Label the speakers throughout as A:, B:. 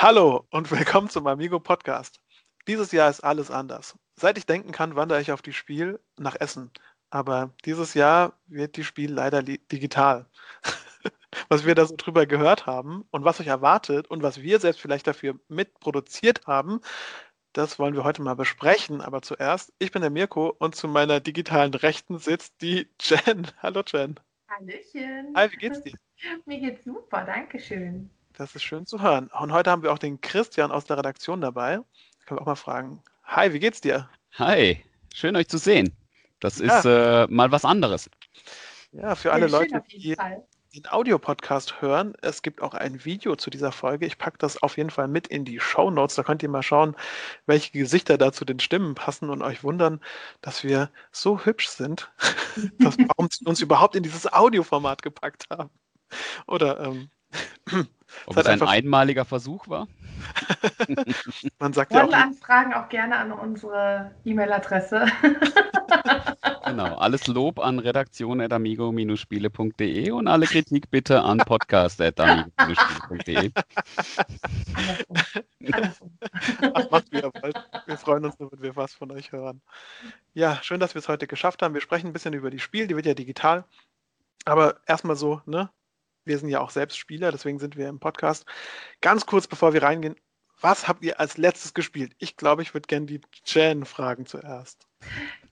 A: Hallo und willkommen zum Amigo Podcast. Dieses Jahr ist alles anders. Seit ich denken kann, wandere ich auf die Spiel nach Essen. Aber dieses Jahr wird die Spiel leider digital. was wir da so drüber gehört haben und was euch erwartet und was wir selbst vielleicht dafür mitproduziert haben, das wollen wir heute mal besprechen. Aber zuerst, ich bin der Mirko und zu meiner digitalen Rechten sitzt die Jen. Hallo Jen.
B: Hallöchen.
A: Hi, wie geht's dir?
B: Mir geht's super, danke schön.
A: Das ist schön zu hören. Und heute haben wir auch den Christian aus der Redaktion dabei. Können wir auch mal fragen. Hi, wie geht's dir?
C: Hi, schön euch zu sehen. Das ja. ist äh, mal was anderes.
A: Ja, für alle ja, Leute, die den Audiopodcast hören, es gibt auch ein Video zu dieser Folge. Ich packe das auf jeden Fall mit in die Show Notes. Da könnt ihr mal schauen, welche Gesichter da zu den Stimmen passen und euch wundern, dass wir so hübsch sind, dass wir uns überhaupt in dieses Audioformat gepackt haben. Oder ähm,
C: ob es ein einmaliger Versuch war?
A: Man sagt ja auch,
B: Anfragen auch gerne an unsere E-Mail-Adresse.
C: genau, alles Lob an redaktion.amigo-spiele.de und alle Kritik bitte an podcast.amigo-spiele.de.
A: Ach, macht wie ihr wollt. Wir freuen uns, wenn wir was von euch hören. Ja, schön, dass wir es heute geschafft haben. Wir sprechen ein bisschen über die Spiel, die wird ja digital. Aber erstmal so, ne? Wir sind ja auch selbst Spieler, deswegen sind wir im Podcast. Ganz kurz, bevor wir reingehen, was habt ihr als letztes gespielt? Ich glaube, ich würde gerne die Jen fragen zuerst.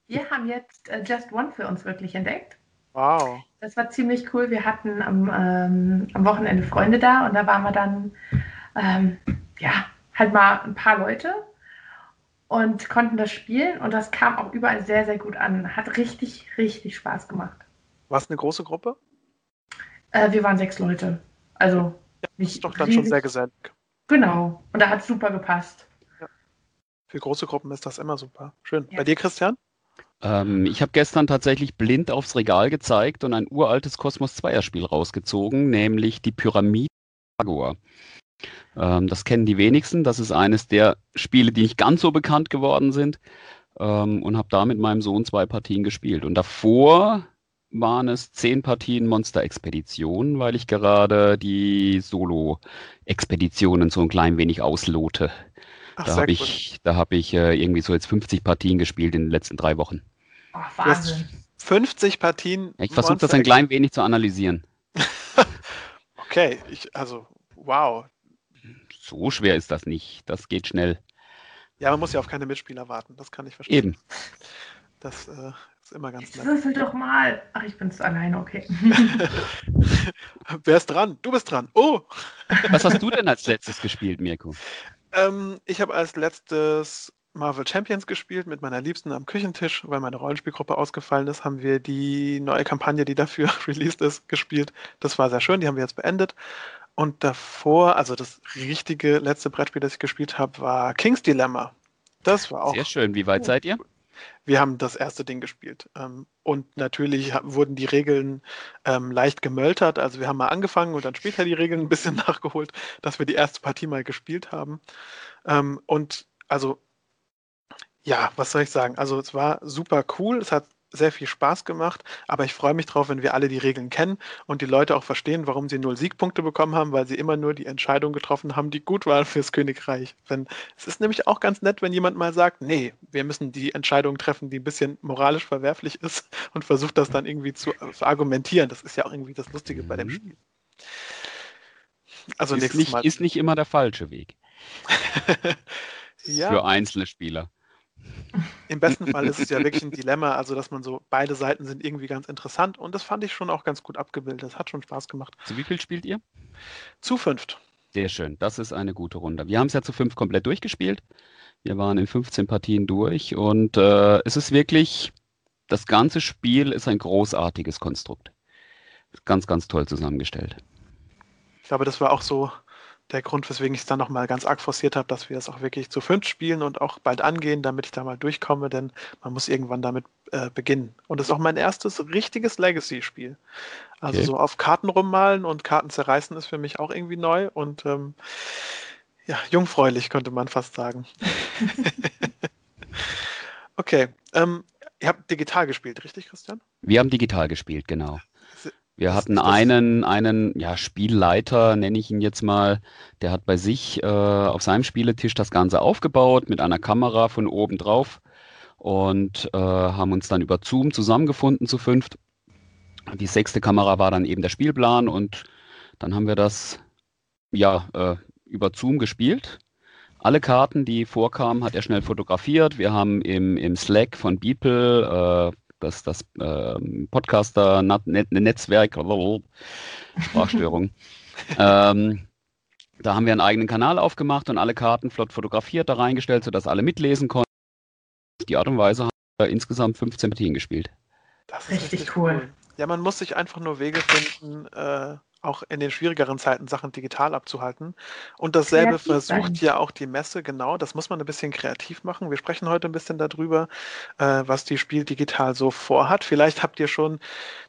B: Wir haben jetzt uh, Just One für uns wirklich entdeckt.
A: Wow.
B: Das war ziemlich cool. Wir hatten am, ähm, am Wochenende Freunde da und da waren wir dann, ähm, ja, halt mal ein paar Leute und konnten das spielen und das kam auch überall sehr, sehr gut an. Hat richtig, richtig Spaß gemacht.
A: War es eine große Gruppe?
B: Äh, wir waren sechs Leute. Also
A: ja, nicht. Das ist doch dann riesig. schon sehr gesellig.
B: Genau. Und da hat es super gepasst. Ja.
A: Für große Gruppen ist das immer super. Schön. Ja. Bei dir, Christian?
C: Ähm, ich habe gestern tatsächlich blind aufs Regal gezeigt und ein uraltes Kosmos 2er Spiel rausgezogen, nämlich die Pyramide Agor. Ähm, das kennen die wenigsten. Das ist eines der Spiele, die nicht ganz so bekannt geworden sind. Ähm, und habe da mit meinem Sohn zwei Partien gespielt. Und davor waren es zehn Partien Monster-Expedition, weil ich gerade die Solo-Expeditionen so ein klein wenig auslote. Ach, da habe ich, da hab ich äh, irgendwie so jetzt 50 Partien gespielt in den letzten drei Wochen.
B: Oh, Wahnsinn.
A: 50 Partien.
C: Ich versuche das ein klein wenig zu analysieren.
A: okay, ich, also wow.
C: So schwer ist das nicht. Das geht schnell.
A: Ja, man muss ja auf keine Mitspieler warten. Das kann ich verstehen.
C: Eben.
A: Das äh, ist immer ganz
B: nett. Würfel doch mal. Ach, ich bin's alleine, okay.
A: Wer ist dran? Du bist dran. Oh!
C: Was hast du denn als letztes gespielt, Mirko?
A: Ähm, ich habe als letztes Marvel Champions gespielt mit meiner Liebsten am Küchentisch, weil meine Rollenspielgruppe ausgefallen ist, haben wir die neue Kampagne, die dafür released ist, gespielt. Das war sehr schön, die haben wir jetzt beendet. Und davor, also das richtige letzte Brettspiel, das ich gespielt habe, war King's Dilemma. Das war auch.
C: Sehr schön. Wie weit seid ihr?
A: Wir haben das erste Ding gespielt. Ähm, und natürlich wurden die Regeln ähm, leicht gemöltert. Also wir haben mal angefangen und dann später die Regeln ein bisschen nachgeholt, dass wir die erste Partie mal gespielt haben. Ähm, und also, ja, was soll ich sagen? Also es war super cool. Es hat sehr viel Spaß gemacht, aber ich freue mich drauf, wenn wir alle die Regeln kennen und die Leute auch verstehen, warum sie null Siegpunkte bekommen haben, weil sie immer nur die Entscheidung getroffen haben, die gut waren fürs Königreich. Wenn, es ist nämlich auch ganz nett, wenn jemand mal sagt, nee, wir müssen die Entscheidung treffen, die ein bisschen moralisch verwerflich ist und versucht das dann irgendwie zu, zu argumentieren. Das ist ja auch irgendwie das Lustige bei dem mhm. Spiel.
C: Also ist nicht, ist nicht immer der falsche Weg. ja. Für einzelne Spieler.
A: Im besten Fall ist es ja wirklich ein Dilemma, also dass man so, beide Seiten sind irgendwie ganz interessant und das fand ich schon auch ganz gut abgebildet. Das hat schon Spaß gemacht.
C: Zu wie viel spielt ihr?
A: Zu fünft.
C: Sehr schön, das ist eine gute Runde. Wir haben es ja zu fünf komplett durchgespielt. Wir waren in 15 Partien durch und äh, es ist wirklich, das ganze Spiel ist ein großartiges Konstrukt. Ganz, ganz toll zusammengestellt.
A: Ich glaube, das war auch so der Grund, weswegen ich es dann nochmal ganz arg forciert habe, dass wir es auch wirklich zu fünf spielen und auch bald angehen, damit ich da mal durchkomme, denn man muss irgendwann damit äh, beginnen. Und es ist auch mein erstes richtiges Legacy-Spiel. Also okay. so auf Karten rummalen und Karten zerreißen ist für mich auch irgendwie neu und ähm, ja, jungfräulich könnte man fast sagen. okay, ähm, ihr habt digital gespielt, richtig, Christian?
C: Wir haben digital gespielt, genau. Wir hatten einen, einen ja, Spielleiter, nenne ich ihn jetzt mal, der hat bei sich äh, auf seinem Spieletisch das Ganze aufgebaut mit einer Kamera von oben drauf und äh, haben uns dann über Zoom zusammengefunden zu fünft. Die sechste Kamera war dann eben der Spielplan und dann haben wir das ja äh, über Zoom gespielt. Alle Karten, die vorkamen, hat er schnell fotografiert. Wir haben im, im Slack von Beeple, äh, das, das äh, Podcaster-Netzwerk, Sprachstörung, ähm, da haben wir einen eigenen Kanal aufgemacht und alle Karten flott fotografiert, da reingestellt, sodass alle mitlesen konnten. Auf die Art und Weise haben wir insgesamt 15 Partien gespielt.
B: Das ist richtig, richtig cool. cool.
A: Ja, man muss sich einfach nur Wege finden, äh, auch in den schwierigeren Zeiten Sachen digital abzuhalten. Und dasselbe kreativ versucht sein. ja auch die Messe, genau. Das muss man ein bisschen kreativ machen. Wir sprechen heute ein bisschen darüber, äh, was die Spiel digital so vorhat. Vielleicht habt ihr schon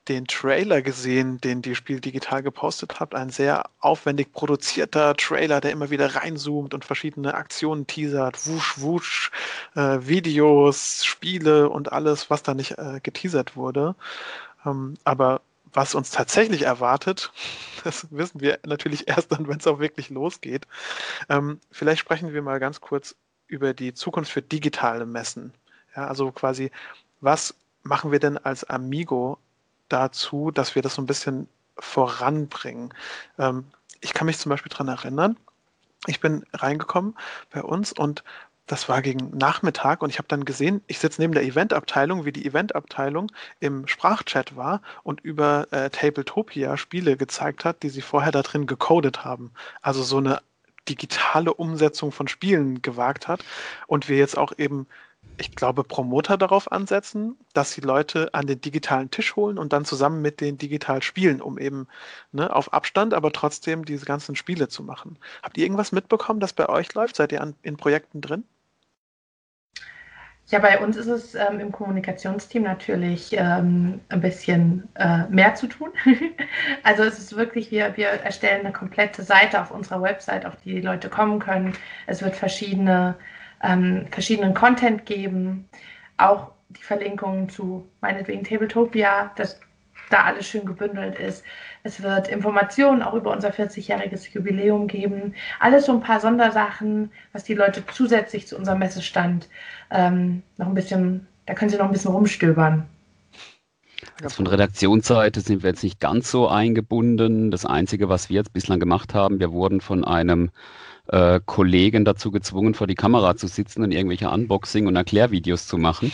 A: den Trailer gesehen, den die Spiel digital gepostet habt. Ein sehr aufwendig produzierter Trailer, der immer wieder reinzoomt und verschiedene Aktionen teasert. Wusch, wusch, äh, Videos, Spiele und alles, was da nicht äh, geteasert wurde. Ähm, aber was uns tatsächlich erwartet, das wissen wir natürlich erst dann, wenn es auch wirklich losgeht. Ähm, vielleicht sprechen wir mal ganz kurz über die Zukunft für digitale Messen. Ja, also quasi, was machen wir denn als Amigo dazu, dass wir das so ein bisschen voranbringen? Ähm, ich kann mich zum Beispiel daran erinnern, ich bin reingekommen bei uns und das war gegen Nachmittag und ich habe dann gesehen, ich sitze neben der Eventabteilung, wie die Eventabteilung im Sprachchat war und über äh, Tabletopia Spiele gezeigt hat, die sie vorher da drin gecodet haben. Also so eine digitale Umsetzung von Spielen gewagt hat und wir jetzt auch eben, ich glaube, Promoter darauf ansetzen, dass sie Leute an den digitalen Tisch holen und dann zusammen mit denen digital spielen, um eben ne, auf Abstand, aber trotzdem diese ganzen Spiele zu machen. Habt ihr irgendwas mitbekommen, das bei euch läuft? Seid ihr an, in Projekten drin?
B: Ja, bei uns ist es ähm, im Kommunikationsteam natürlich ähm, ein bisschen äh, mehr zu tun. also es ist wirklich, wir, wir erstellen eine komplette Seite auf unserer Website, auf die die Leute kommen können. Es wird verschiedene, ähm, verschiedenen Content geben, auch die Verlinkungen zu meinetwegen Tabletopia, das da alles schön gebündelt ist. Es wird Informationen auch über unser 40-jähriges Jubiläum geben. Alles so ein paar Sondersachen, was die Leute zusätzlich zu unserem Messestand ähm, noch ein bisschen, da können sie noch ein bisschen rumstöbern.
C: Also von Redaktionsseite sind wir jetzt nicht ganz so eingebunden. Das Einzige, was wir jetzt bislang gemacht haben, wir wurden von einem äh, Kollegen dazu gezwungen, vor die Kamera zu sitzen und irgendwelche Unboxing- und Erklärvideos zu machen.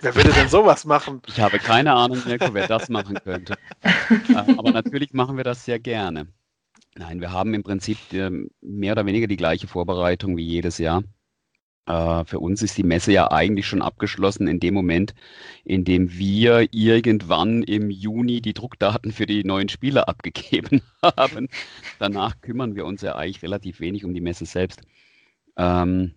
A: Wer würde denn sowas machen?
C: Ich habe keine Ahnung, Mirko, wer das machen könnte. Äh, aber natürlich machen wir das sehr gerne. Nein, wir haben im Prinzip äh, mehr oder weniger die gleiche Vorbereitung wie jedes Jahr. Äh, für uns ist die Messe ja eigentlich schon abgeschlossen in dem Moment, in dem wir irgendwann im Juni die Druckdaten für die neuen Spiele abgegeben haben. Danach kümmern wir uns ja eigentlich relativ wenig um die Messe selbst. Ähm,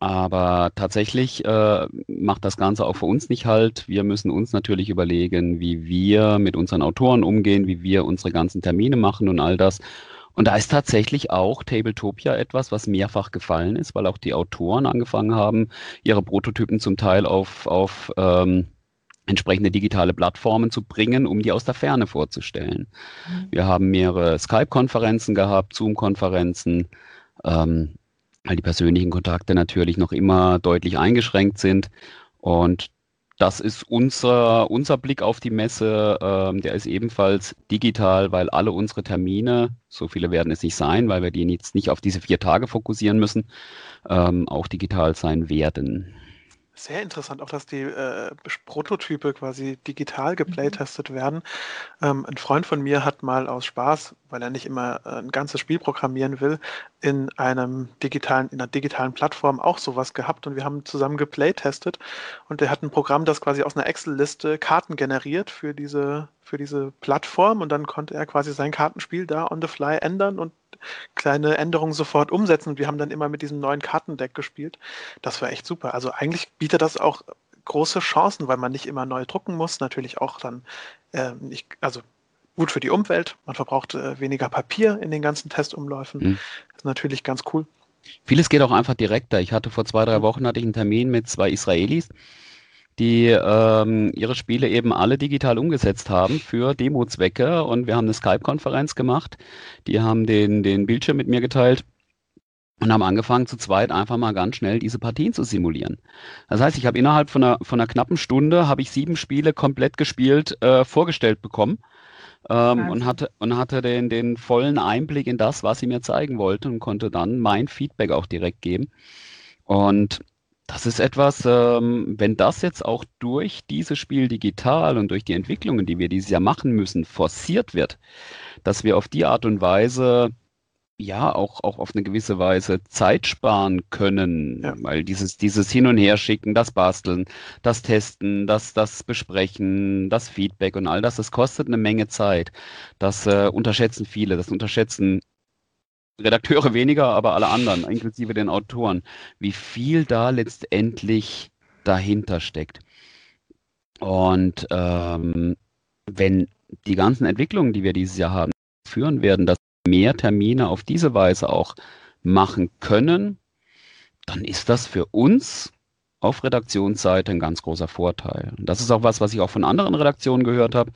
C: aber tatsächlich äh, macht das Ganze auch für uns nicht halt. Wir müssen uns natürlich überlegen, wie wir mit unseren Autoren umgehen, wie wir unsere ganzen Termine machen und all das. Und da ist tatsächlich auch Tabletopia etwas, was mehrfach gefallen ist, weil auch die Autoren angefangen haben, ihre Prototypen zum Teil auf, auf ähm, entsprechende digitale Plattformen zu bringen, um die aus der Ferne vorzustellen. Mhm. Wir haben mehrere Skype-Konferenzen gehabt, Zoom-Konferenzen, ähm, weil die persönlichen Kontakte natürlich noch immer deutlich eingeschränkt sind. Und das ist unser, unser Blick auf die Messe. Ähm, der ist ebenfalls digital, weil alle unsere Termine, so viele werden es nicht sein, weil wir die jetzt nicht auf diese vier Tage fokussieren müssen, ähm, auch digital sein werden.
A: Sehr interessant, auch dass die äh, Prototype quasi digital geplaytestet mhm. werden. Ähm, ein Freund von mir hat mal aus Spaß, weil er nicht immer äh, ein ganzes Spiel programmieren will, in einem digitalen, in einer digitalen Plattform auch sowas gehabt und wir haben zusammen geplaytestet und er hat ein Programm, das quasi aus einer Excel-Liste Karten generiert für diese, für diese Plattform und dann konnte er quasi sein Kartenspiel da on the fly ändern und kleine Änderungen sofort umsetzen. Und wir haben dann immer mit diesem neuen Kartendeck gespielt. Das war echt super. Also eigentlich bietet das auch große Chancen, weil man nicht immer neu drucken muss. Natürlich auch dann, äh, nicht, also gut für die Umwelt. Man verbraucht äh, weniger Papier in den ganzen Testumläufen. Mhm. Das ist natürlich ganz cool.
C: Vieles geht auch einfach direkter. Ich hatte vor zwei, drei Wochen hatte ich einen Termin mit zwei Israelis, die ähm, ihre Spiele eben alle digital umgesetzt haben für Demo-Zwecke. Und wir haben eine Skype-Konferenz gemacht. Die haben den, den Bildschirm mit mir geteilt und haben angefangen zu zweit einfach mal ganz schnell diese Partien zu simulieren. Das heißt, ich habe innerhalb von einer, von einer knappen Stunde habe ich sieben Spiele komplett gespielt äh, vorgestellt bekommen ähm, und hatte und hatte den, den vollen Einblick in das, was sie mir zeigen wollten und konnte dann mein Feedback auch direkt geben. Und das ist etwas, ähm, wenn das jetzt auch durch dieses Spiel digital und durch die Entwicklungen, die wir dieses Jahr machen müssen, forciert wird, dass wir auf die Art und Weise ja auch, auch auf eine gewisse Weise Zeit sparen können, ja. weil dieses, dieses Hin- und Herschicken, das Basteln, das Testen, das, das Besprechen, das Feedback und all das, das kostet eine Menge Zeit. Das äh, unterschätzen viele, das unterschätzen Redakteure weniger, aber alle anderen, inklusive den Autoren, wie viel da letztendlich dahinter steckt. Und ähm, wenn die ganzen Entwicklungen, die wir dieses Jahr haben, führen werden, dass mehr Termine auf diese Weise auch machen können, dann ist das für uns auf Redaktionsseite ein ganz großer Vorteil. Und das ist auch was, was ich auch von anderen Redaktionen gehört habe.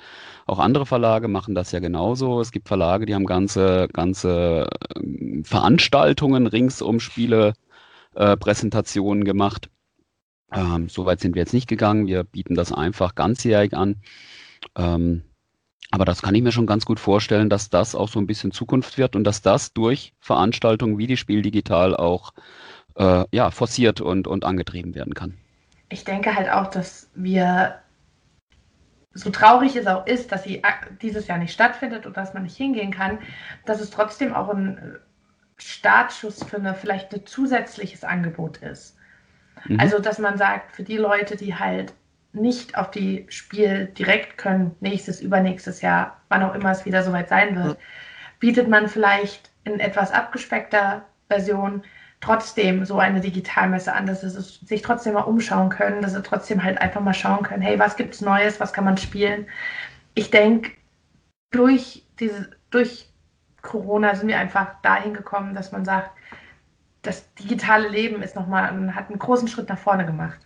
C: Auch andere Verlage machen das ja genauso. Es gibt Verlage, die haben ganze, ganze ähm, Veranstaltungen rings um Spiele, äh, Präsentationen gemacht. Ähm, Soweit sind wir jetzt nicht gegangen. Wir bieten das einfach ganzjährig an. Ähm, aber das kann ich mir schon ganz gut vorstellen, dass das auch so ein bisschen Zukunft wird und dass das durch Veranstaltungen wie die Spiel Digital auch äh, ja, forciert und, und angetrieben werden kann.
B: Ich denke halt auch, dass wir, so traurig es auch ist, dass sie dieses Jahr nicht stattfindet und dass man nicht hingehen kann, dass es trotzdem auch ein Startschuss für eine vielleicht ein zusätzliches Angebot ist. Mhm. Also, dass man sagt, für die Leute, die halt nicht auf die Spiel direkt können, nächstes, übernächstes Jahr, wann auch immer es wieder soweit sein wird, bietet man vielleicht in etwas abgespeckter Version trotzdem so eine Digitalmesse an, dass sie sich trotzdem mal umschauen können, dass sie trotzdem halt einfach mal schauen können, hey, was gibt's Neues, was kann man spielen? Ich denke, durch diese, durch Corona sind wir einfach dahin gekommen, dass man sagt, das digitale Leben ist nochmal, hat einen großen Schritt nach vorne gemacht.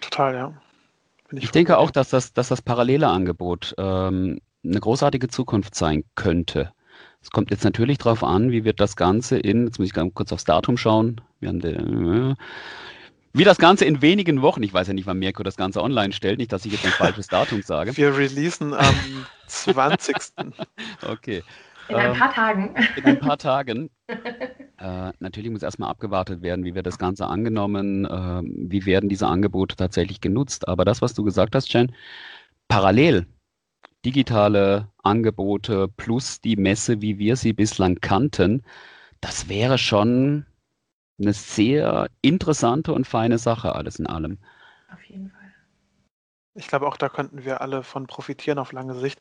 A: Total, ja.
C: Ich, ich denke auch, dass das, dass das parallele Angebot ähm, eine großartige Zukunft sein könnte. Es kommt jetzt natürlich darauf an, wie wird das Ganze in, jetzt muss ich ganz kurz aufs Datum schauen, den, wie das Ganze in wenigen Wochen, ich weiß ja nicht, wann Mirko das Ganze online stellt, nicht, dass ich jetzt ein falsches Datum sage.
A: Wir releasen am 20.
C: okay.
B: In ein paar Tagen.
C: In ein paar Tagen. Äh, natürlich muss erstmal abgewartet werden, wie wird das Ganze angenommen, äh, wie werden diese Angebote tatsächlich genutzt. Aber das, was du gesagt hast, Jen, parallel digitale Angebote plus die Messe, wie wir sie bislang kannten, das wäre schon eine sehr interessante und feine Sache, alles in allem.
B: Auf jeden Fall.
A: Ich glaube, auch da könnten wir alle von profitieren auf lange Sicht.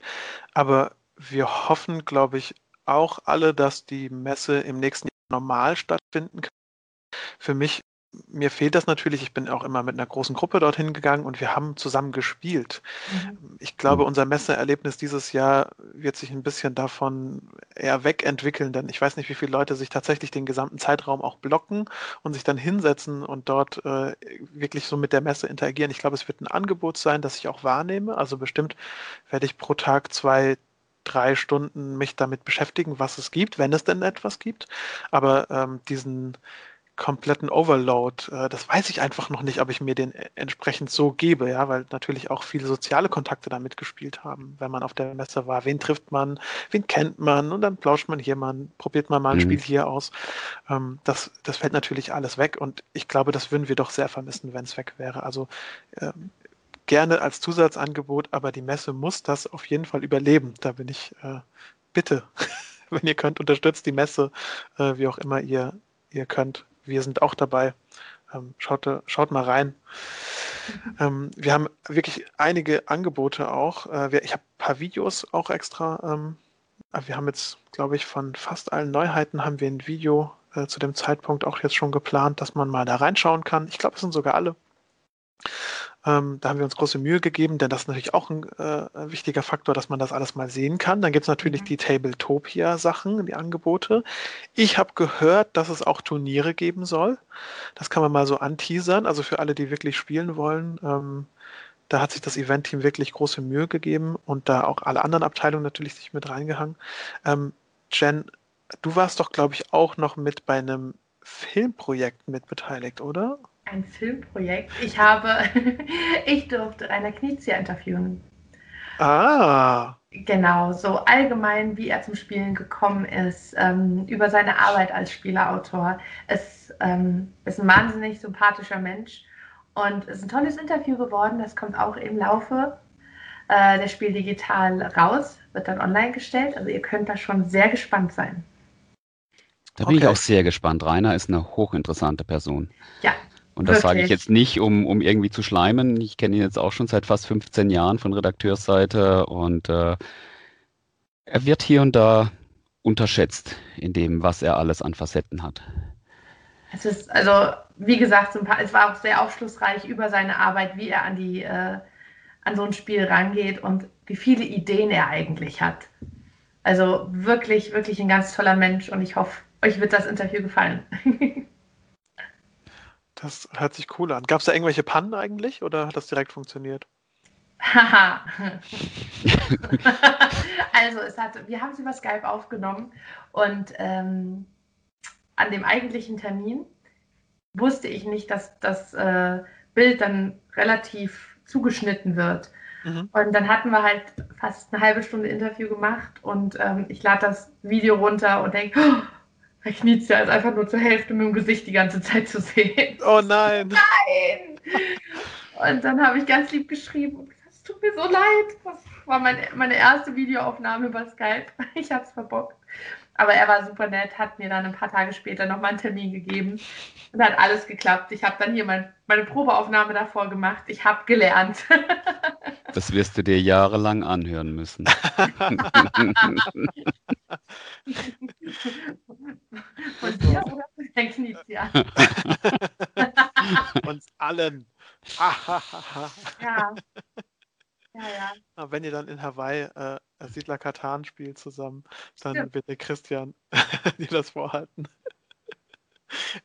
A: Aber wir hoffen, glaube ich, auch alle, dass die Messe im nächsten Jahr normal stattfinden kann. Für mich mir fehlt das natürlich. Ich bin auch immer mit einer großen Gruppe dorthin gegangen und wir haben zusammen gespielt. Mhm. Ich glaube, unser Messeerlebnis dieses Jahr wird sich ein bisschen davon eher wegentwickeln, denn ich weiß nicht, wie viele Leute sich tatsächlich den gesamten Zeitraum auch blocken und sich dann hinsetzen und dort äh, wirklich so mit der Messe interagieren. Ich glaube, es wird ein Angebot sein, das ich auch wahrnehme. Also bestimmt werde ich pro Tag zwei, drei Stunden mich damit beschäftigen, was es gibt, wenn es denn etwas gibt. Aber ähm, diesen kompletten Overload. Äh, das weiß ich einfach noch nicht, ob ich mir den e-, entsprechend so gebe, ja, weil natürlich auch viele soziale Kontakte da mitgespielt haben, wenn man auf der Messe war. Wen trifft man, wen kennt man und dann plauscht man hier mal, probiert man mal ein mhm. Spiel hier aus. Ähm, das, das fällt natürlich alles weg und ich glaube, das würden wir doch sehr vermissen, wenn es weg wäre. Also ähm, gerne als Zusatzangebot, aber die Messe muss das auf jeden Fall überleben. Da bin ich, äh, bitte, wenn ihr könnt, unterstützt die Messe, äh, wie auch immer ihr, ihr könnt wir sind auch dabei. Ähm, schaut, schaut mal rein. Ähm, wir haben wirklich einige Angebote auch. Äh, wir, ich habe ein paar Videos auch extra. Ähm, wir haben jetzt, glaube ich, von fast allen Neuheiten haben wir ein Video äh, zu dem Zeitpunkt auch jetzt schon geplant, dass man mal da reinschauen kann. Ich glaube, es sind sogar alle. Ähm, da haben wir uns große Mühe gegeben, denn das ist natürlich auch ein äh, wichtiger Faktor, dass man das alles mal sehen kann. Dann gibt es natürlich mhm. die Tabletopia-Sachen, die Angebote. Ich habe gehört, dass es auch Turniere geben soll. Das kann man mal so anteasern. Also für alle, die wirklich spielen wollen, ähm, da hat sich das Event-Team wirklich große Mühe gegeben und da auch alle anderen Abteilungen natürlich sich mit reingehangen. Ähm, Jen, du warst doch, glaube ich, auch noch mit bei einem Filmprojekt mit beteiligt, oder?
B: Ein Filmprojekt. Ich habe, ich durfte Rainer Knizia interviewen.
A: Ah.
B: Genau, so allgemein, wie er zum Spielen gekommen ist, ähm, über seine Arbeit als Spielerautor. Es ähm, ist ein wahnsinnig sympathischer Mensch und es ist ein tolles Interview geworden. Das kommt auch im Laufe äh, der Spiel digital raus, wird dann online gestellt. Also ihr könnt da schon sehr gespannt sein.
C: Da bin okay. ich auch sehr gespannt. Rainer ist eine hochinteressante Person.
B: Ja,
C: und das sage ich jetzt nicht, um, um irgendwie zu schleimen. Ich kenne ihn jetzt auch schon seit fast 15 Jahren von Redakteursseite und äh, er wird hier und da unterschätzt in dem, was er alles an Facetten hat.
B: Es ist, also, wie gesagt, es war auch sehr aufschlussreich über seine Arbeit, wie er an, die, äh, an so ein Spiel rangeht und wie viele Ideen er eigentlich hat. Also wirklich, wirklich ein ganz toller Mensch und ich hoffe, euch wird das Interview gefallen.
A: Das hört sich cool an. Gab es da irgendwelche Pannen eigentlich oder hat das direkt funktioniert?
B: Haha. also es hat, wir haben es über Skype aufgenommen und ähm, an dem eigentlichen Termin wusste ich nicht, dass das äh, Bild dann relativ zugeschnitten wird. Mhm. Und dann hatten wir halt fast eine halbe Stunde Interview gemacht und ähm, ich lade das Video runter und denke, oh, Knizia ist einfach nur zur Hälfte mit dem Gesicht die ganze Zeit zu sehen.
A: Oh nein.
B: Nein! Und dann habe ich ganz lieb geschrieben, es tut mir so leid. Das war mein, meine erste Videoaufnahme über Skype. Ich habe es verbockt. Aber er war super nett, hat mir dann ein paar Tage später nochmal einen Termin gegeben und hat alles geklappt. Ich habe dann hier mein, meine Probeaufnahme davor gemacht. Ich habe gelernt.
C: Das wirst du dir jahrelang anhören müssen.
B: Von dir oder von Herrn Knizia?
A: Uns allen.
B: ja. Ja, ja.
A: Aber wenn ihr dann in Hawaii äh, Siedler Katan spielt zusammen, dann ja. bitte Christian dir das vorhalten.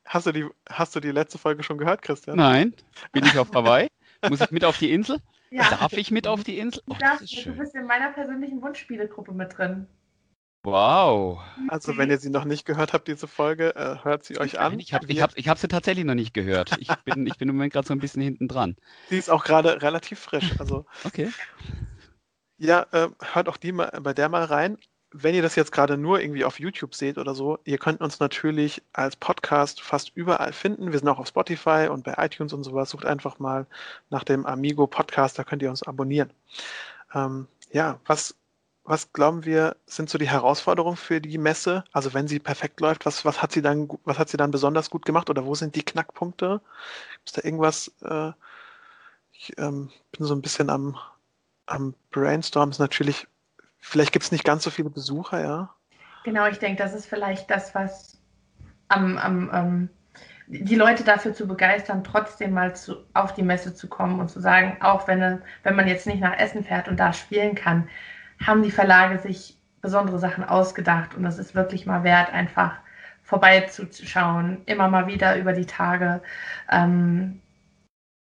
A: Hast du, die, hast du die letzte Folge schon gehört, Christian?
C: Nein. Bin ich auf Hawaii? Muss ich mit auf die Insel? Ja. Darf ich mit auf die Insel?
B: Oh, darfst, du bist in meiner persönlichen Wunschspielegruppe mit drin.
C: Wow.
A: Also wenn ihr sie noch nicht gehört habt, diese Folge, äh, hört sie euch an.
C: Ich habe ich hab, ich hab sie tatsächlich noch nicht gehört. Ich bin, ich bin im Moment gerade so ein bisschen hinten dran.
A: Sie ist auch gerade relativ frisch. Also,
C: okay.
A: Ja, äh, hört auch die mal, bei der mal rein. Wenn ihr das jetzt gerade nur irgendwie auf YouTube seht oder so, ihr könnt uns natürlich als Podcast fast überall finden. Wir sind auch auf Spotify und bei iTunes und sowas. Sucht einfach mal nach dem Amigo Podcast, da könnt ihr uns abonnieren. Ähm, ja, was was glauben wir, sind so die Herausforderungen für die Messe? Also wenn sie perfekt läuft, was, was hat sie dann, was hat sie dann besonders gut gemacht oder wo sind die Knackpunkte? Gibt es da irgendwas? Äh, ich ähm, bin so ein bisschen am, am Brainstorm. Ist natürlich, vielleicht gibt es nicht ganz so viele Besucher, ja.
B: Genau, ich denke, das ist vielleicht das, was am, am ähm, die Leute dafür zu begeistern, trotzdem mal zu, auf die Messe zu kommen und zu sagen, auch wenn, wenn man jetzt nicht nach Essen fährt und da spielen kann, haben die Verlage sich besondere Sachen ausgedacht und es ist wirklich mal wert, einfach vorbeizuschauen, immer mal wieder über die Tage ähm,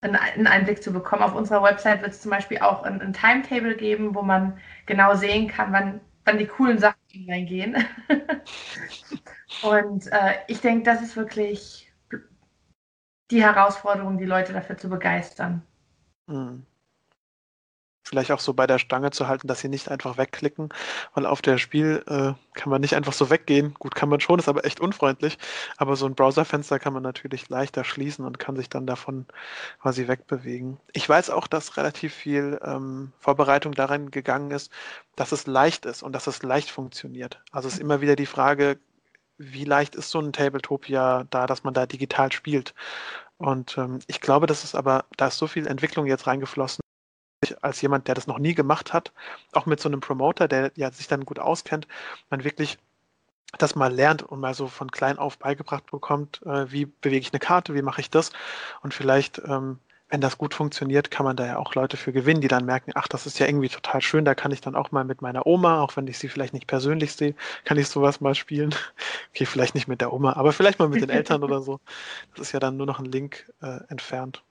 B: einen Einblick zu bekommen. Auf unserer Website wird es zum Beispiel auch ein, ein, Timetable geben, wo man genau sehen kann, wann, wann die coolen Sachen reingehen. und äh, ich denke, das ist wirklich die Herausforderung, die Leute dafür zu begeistern.
A: Mhm vielleicht auch so bei der Stange zu halten, dass sie nicht einfach wegklicken, weil auf der Spiel äh, kann man nicht einfach so weggehen. Gut, kann man schon, ist aber echt unfreundlich. Aber so ein Browserfenster kann man natürlich leichter schließen und kann sich dann davon quasi wegbewegen. Ich weiß auch, dass relativ viel ähm, Vorbereitung darin gegangen ist, dass es leicht ist und dass es leicht funktioniert. Also es ist immer wieder die Frage, wie leicht ist so ein Tabletopia da, dass man da digital spielt. Und ähm, ich glaube, das ist aber, da ist so viel Entwicklung jetzt reingeflossen, als jemand, der das noch nie gemacht hat, auch mit so einem Promoter, der ja sich dann gut auskennt, man wirklich das mal lernt und mal so von klein auf beigebracht bekommt, äh, wie bewege ich eine Karte, wie mache ich das und vielleicht ähm, wenn das gut funktioniert, kann man da ja auch Leute für gewinnen, die dann merken, ach, das ist ja irgendwie total schön, da kann ich dann auch mal mit meiner Oma, auch wenn ich sie vielleicht nicht persönlich sehe, kann ich sowas mal spielen. Okay, vielleicht nicht mit der Oma, aber vielleicht mal mit den Eltern oder so. Das ist ja dann nur noch ein Link äh, entfernt.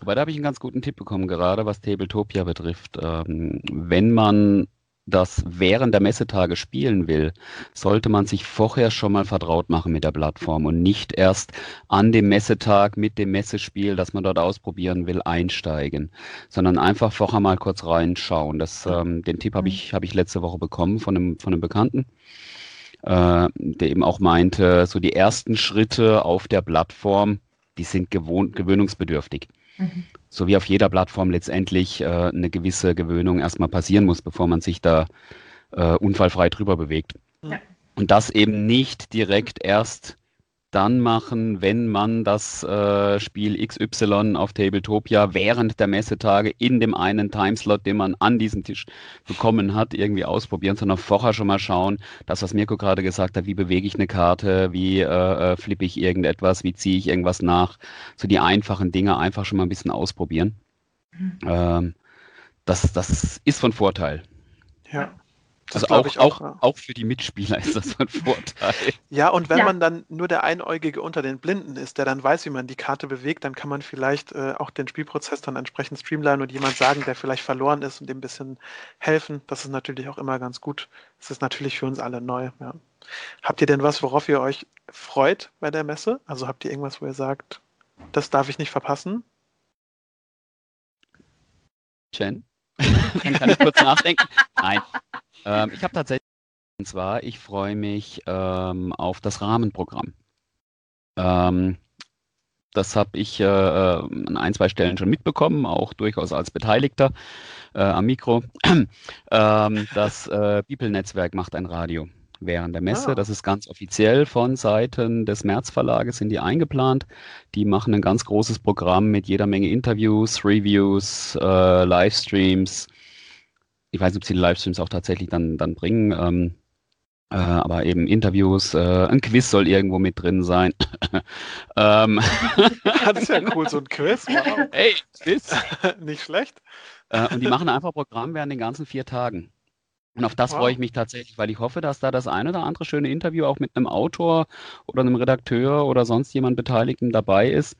C: Wobei, da habe ich einen ganz guten Tipp bekommen, gerade was Tabletopia betrifft. Ähm, wenn man das während der Messetage spielen will, sollte man sich vorher schon mal vertraut machen mit der Plattform und nicht erst an dem Messetag mit dem Messespiel, das man dort ausprobieren will, einsteigen, sondern einfach vorher mal kurz reinschauen. Das, ähm, den Tipp habe ich, hab ich letzte Woche bekommen von einem, von einem Bekannten, äh, der eben auch meinte, so die ersten Schritte auf der Plattform, die sind gewohnt, gewöhnungsbedürftig. Mhm so wie auf jeder Plattform letztendlich äh, eine gewisse Gewöhnung erstmal passieren muss, bevor man sich da äh, unfallfrei drüber bewegt. Ja. Und das eben nicht direkt erst dann machen, wenn man das äh, Spiel XY auf Tabletopia während der Messetage in dem einen Timeslot, den man an diesem Tisch bekommen hat, irgendwie ausprobieren, sondern vorher schon mal schauen, das, was Mirko gerade gesagt hat, wie bewege ich eine Karte, wie äh, äh flippe ich irgendetwas, wie ziehe ich irgendwas nach, so die einfachen Dinge einfach schon mal ein bisschen ausprobieren. Mhm. Ähm, das, das ist von Vorteil.
A: Ja.
C: Das also auch, auch, auch, auch, für die Mitspieler ist das ein Vorteil.
A: Ja, und wenn ja. man dann nur der Einäugige unter den Blinden ist, der dann weiß, wie man die Karte bewegt, dann kann man vielleicht äh, auch den Spielprozess dann entsprechend streamline und jemand sagen, der vielleicht verloren ist und dem ein bisschen helfen. Das ist natürlich auch immer ganz gut. Das ist natürlich für uns alle neu. Ja. Habt ihr denn was, worauf ihr euch freut bei der Messe? Also habt ihr irgendwas, wo ihr sagt, das darf ich nicht verpassen?
C: Jen? Dann kann ich kurz nachdenken. Nein, ähm, ich habe tatsächlich, und zwar, ich freue mich ähm, auf das Rahmenprogramm. Ähm, das habe ich äh, äh, an ein, zwei Stellen schon mitbekommen, auch durchaus als Beteiligter äh, am Mikro. ähm, das äh, Bibel-Netzwerk macht ein Radio während der Messe. Ah. Das ist ganz offiziell von Seiten des März Verlages sind die eingeplant. Die machen ein ganz großes Programm mit jeder Menge Interviews, Reviews, äh, Livestreams, ich weiß nicht, ob sie die Livestreams auch tatsächlich dann, dann bringen. Ähm, äh, aber eben Interviews, äh, ein Quiz soll irgendwo mit drin sein.
A: ähm. Das ist ja cool, so ein Quiz. Wow.
C: Hey, Quiz.
A: Nicht schlecht.
C: Äh, und die machen einfach Programm während den ganzen vier Tagen. Und auf das wow. freue ich mich tatsächlich, weil ich hoffe, dass da das eine oder andere schöne Interview auch mit einem Autor oder einem Redakteur oder sonst jemand Beteiligten dabei ist.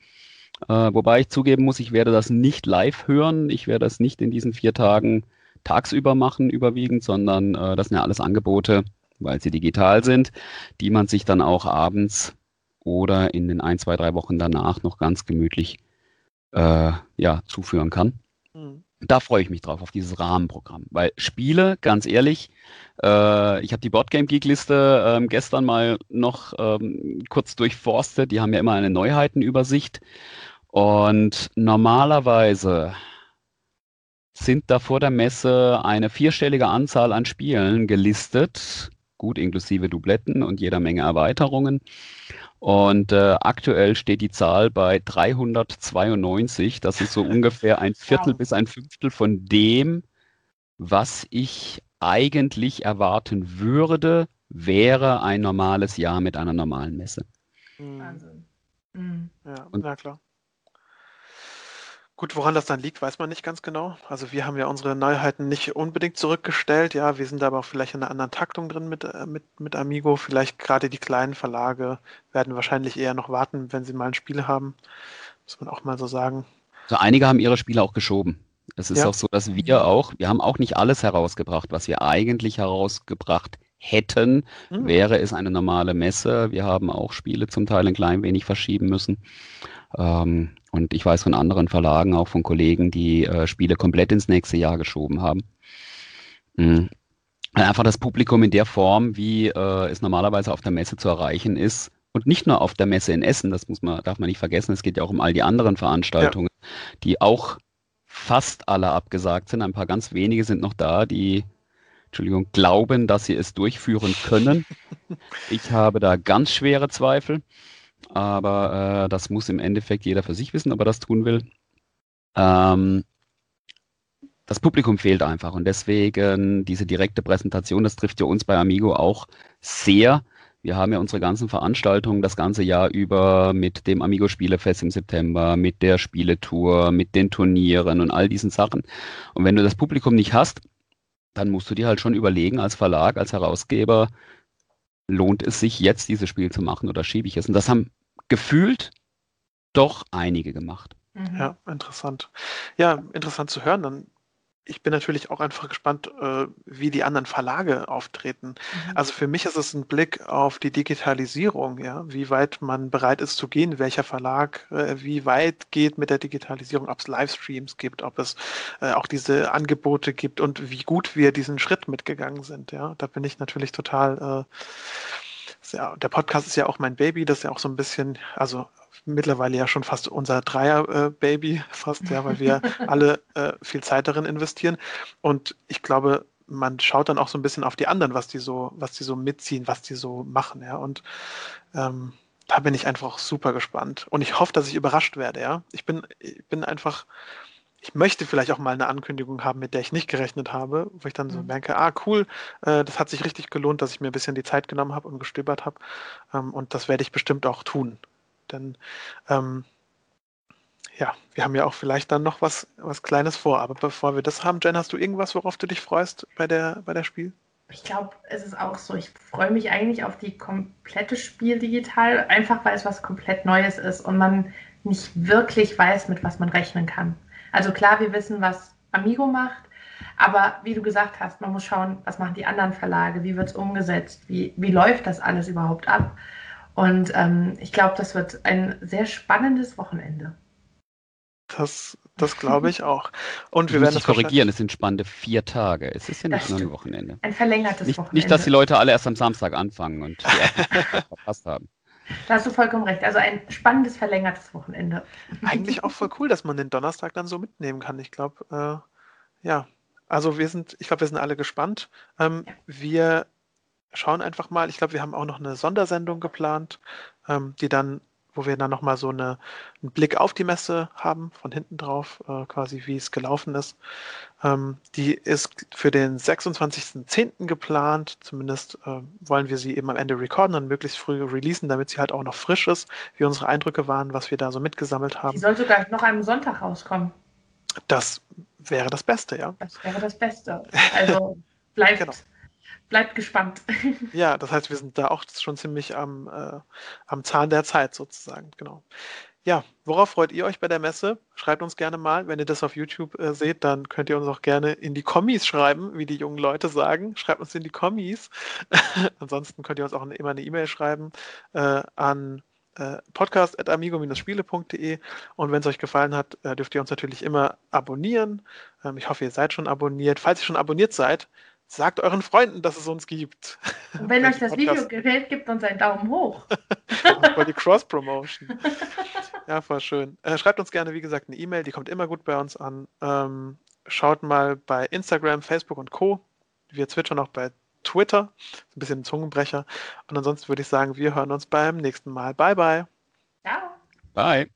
C: Äh, wobei ich zugeben muss, ich werde das nicht live hören. Ich werde das nicht in diesen vier Tagen tagsüber machen überwiegend, sondern äh, das sind ja alles Angebote, weil sie digital sind, die man sich dann auch abends oder in den ein, zwei, drei Wochen danach noch ganz gemütlich äh, ja, zuführen kann. Mhm. Da freue ich mich drauf, auf dieses Rahmenprogramm. Weil Spiele, ganz ehrlich, äh, ich habe die Boardgame Geek Liste ähm, gestern mal noch ähm, kurz durchforstet. Die haben ja immer eine Neuheitenübersicht. Und normalerweise sind da vor der Messe eine vierstellige Anzahl an Spielen gelistet, gut inklusive Dubletten und jeder Menge Erweiterungen. Und äh, aktuell steht die Zahl bei 392. Das ist so ungefähr ein Viertel wow. bis ein Fünftel von dem, was ich eigentlich erwarten würde, wäre ein normales Jahr mit einer normalen Messe.
A: Wahnsinn. Mhm. Ja, und, na klar. Gut, woran das dann liegt, weiß man nicht ganz genau. Also wir haben ja unsere Neuheiten nicht unbedingt zurückgestellt. Ja, wir sind aber auch vielleicht in einer anderen Taktung drin mit, äh, mit, mit Amigo. Vielleicht gerade die kleinen Verlage werden wahrscheinlich eher noch warten, wenn sie mal ein Spiel haben. Muss man auch mal so sagen.
C: So einige haben ihre Spiele auch geschoben. Es ist ja. auch so, dass wir auch, wir haben auch nicht alles herausgebracht, was wir eigentlich herausgebracht hätten, hm. wäre es eine normale Messe. Wir haben auch Spiele zum Teil ein klein wenig verschieben müssen. Ähm, und ich weiß von anderen Verlagen, auch von Kollegen, die äh, Spiele komplett ins nächste Jahr geschoben haben. Mhm. Einfach das Publikum in der Form, wie äh, es normalerweise auf der Messe zu erreichen ist. Und nicht nur auf der Messe in Essen, das muss man, darf man nicht vergessen, es geht ja auch um all die anderen Veranstaltungen, ja. die auch fast alle abgesagt sind. Ein paar ganz wenige sind noch da, die Entschuldigung, glauben, dass sie es durchführen können. Ich habe da ganz schwere Zweifel. Aber äh, das muss im Endeffekt jeder für sich wissen, ob er das tun will. Ähm, das Publikum fehlt einfach und deswegen diese direkte Präsentation, das trifft ja uns bei Amigo auch sehr. Wir haben ja unsere ganzen Veranstaltungen das ganze Jahr über mit dem Amigo Spielefest im September, mit der Spieletour, mit den Turnieren und all diesen Sachen. Und wenn du das Publikum nicht hast, dann musst du dir halt schon überlegen als Verlag, als Herausgeber, lohnt es sich jetzt dieses Spiel zu machen oder schiebe ich es? Und das haben gefühlt doch einige gemacht.
A: Mhm. Ja, interessant. Ja, interessant zu hören. Dann ich bin natürlich auch einfach gespannt, äh, wie die anderen Verlage auftreten. Mhm. Also für mich ist es ein Blick auf die Digitalisierung, ja, wie weit man bereit ist zu gehen, welcher Verlag äh, wie weit geht mit der Digitalisierung, ob es Livestreams gibt, ob es äh, auch diese Angebote gibt und wie gut wir diesen Schritt mitgegangen sind. Ja, da bin ich natürlich total. Ja, der Podcast ist ja auch mein Baby, das ist ja auch so ein bisschen, also mittlerweile ja schon fast unser Dreier-Baby, fast, ja, weil wir alle äh, viel Zeit darin investieren. Und ich glaube, man schaut dann auch so ein bisschen auf die anderen, was die so, was die so mitziehen, was die so machen, ja. Und ähm, da bin ich einfach super gespannt. Und ich hoffe, dass ich überrascht werde, ja. Ich bin, ich bin einfach, ich möchte vielleicht auch mal eine Ankündigung haben, mit der ich nicht gerechnet habe, wo ich dann so mhm. merke, ah, cool, äh, das hat sich richtig gelohnt, dass ich mir ein bisschen die Zeit genommen habe und gestöbert habe. Ähm, und das werde ich bestimmt auch tun. Denn ähm, ja, wir haben ja auch vielleicht dann noch was, was Kleines vor. Aber bevor wir das haben, Jen, hast du irgendwas, worauf du dich freust bei der, bei der Spiel?
B: Ich glaube, es ist auch so. Ich freue mich eigentlich auf die komplette Spiel digital, einfach weil es was komplett Neues ist und man nicht wirklich weiß, mit was man rechnen kann. Also klar, wir wissen, was Amigo macht, aber wie du gesagt hast, man muss schauen, was machen die anderen Verlage, wie wird es umgesetzt, wie, wie läuft das alles überhaupt ab. Und ähm, ich glaube, das wird ein sehr spannendes Wochenende.
A: Das, das glaube ich auch.
C: Und wir werden das korrigieren, es sind spannende vier Tage. Es ist ja nicht nur ein Wochenende.
B: Ein verlängertes
C: nicht,
B: Wochenende.
C: Nicht, dass die Leute alle erst am Samstag anfangen und verpasst haben.
B: Da hast du vollkommen recht. Also ein spannendes, verlängertes Wochenende.
A: Eigentlich auch voll cool, dass man den Donnerstag dann so mitnehmen kann. Ich glaube, äh, ja. Also wir sind, ich glaube, wir sind alle gespannt. Ähm, ja. Wir schauen einfach mal. Ich glaube, wir haben auch noch eine Sondersendung geplant, ähm, die dann, wo wir dann nochmal so eine, einen Blick auf die Messe haben, von hinten drauf, äh, quasi wie es gelaufen ist. Ähm, die ist für den 26.10. geplant. Zumindest äh, wollen wir sie eben am Ende recorden und möglichst früh releasen, damit sie halt auch noch frisch ist, wie unsere Eindrücke waren, was wir da so mitgesammelt haben. Die
B: soll sogar noch am Sonntag rauskommen.
A: Das wäre das Beste, ja.
B: Das wäre das Beste. Also bleibt genau bleibt gespannt.
A: Ja, das heißt, wir sind da auch schon ziemlich am, äh, am Zahn der Zeit sozusagen, genau. Ja, worauf freut ihr euch bei der Messe? Schreibt uns gerne mal. Wenn ihr das auf YouTube äh, seht, dann könnt ihr uns auch gerne in die Kommis schreiben, wie die jungen Leute sagen. Schreibt uns in die Kommis. Ansonsten könnt ihr uns auch immer eine E-Mail schreiben äh, an äh, podcast.amigo-spiele.de und wenn es euch gefallen hat, äh, dürft ihr uns natürlich immer abonnieren. Ähm, ich hoffe, ihr seid schon abonniert. Falls ihr schon abonniert seid, Sagt euren Freunden, dass es uns gibt.
B: Und wenn euch das Podcast. Video gefällt, gebt uns einen Daumen hoch.
A: Bei die Cross-Promotion. Ja, voll schön. Äh, schreibt uns gerne, wie gesagt, eine E-Mail, die kommt immer gut bei uns an. Ähm, schaut mal bei Instagram, Facebook und Co. Wir zwitschern auch bei Twitter. Ein bisschen ein Zungenbrecher. Und ansonsten würde ich sagen, wir hören uns beim nächsten Mal. Bye, bye.
B: Ciao.
C: Bye.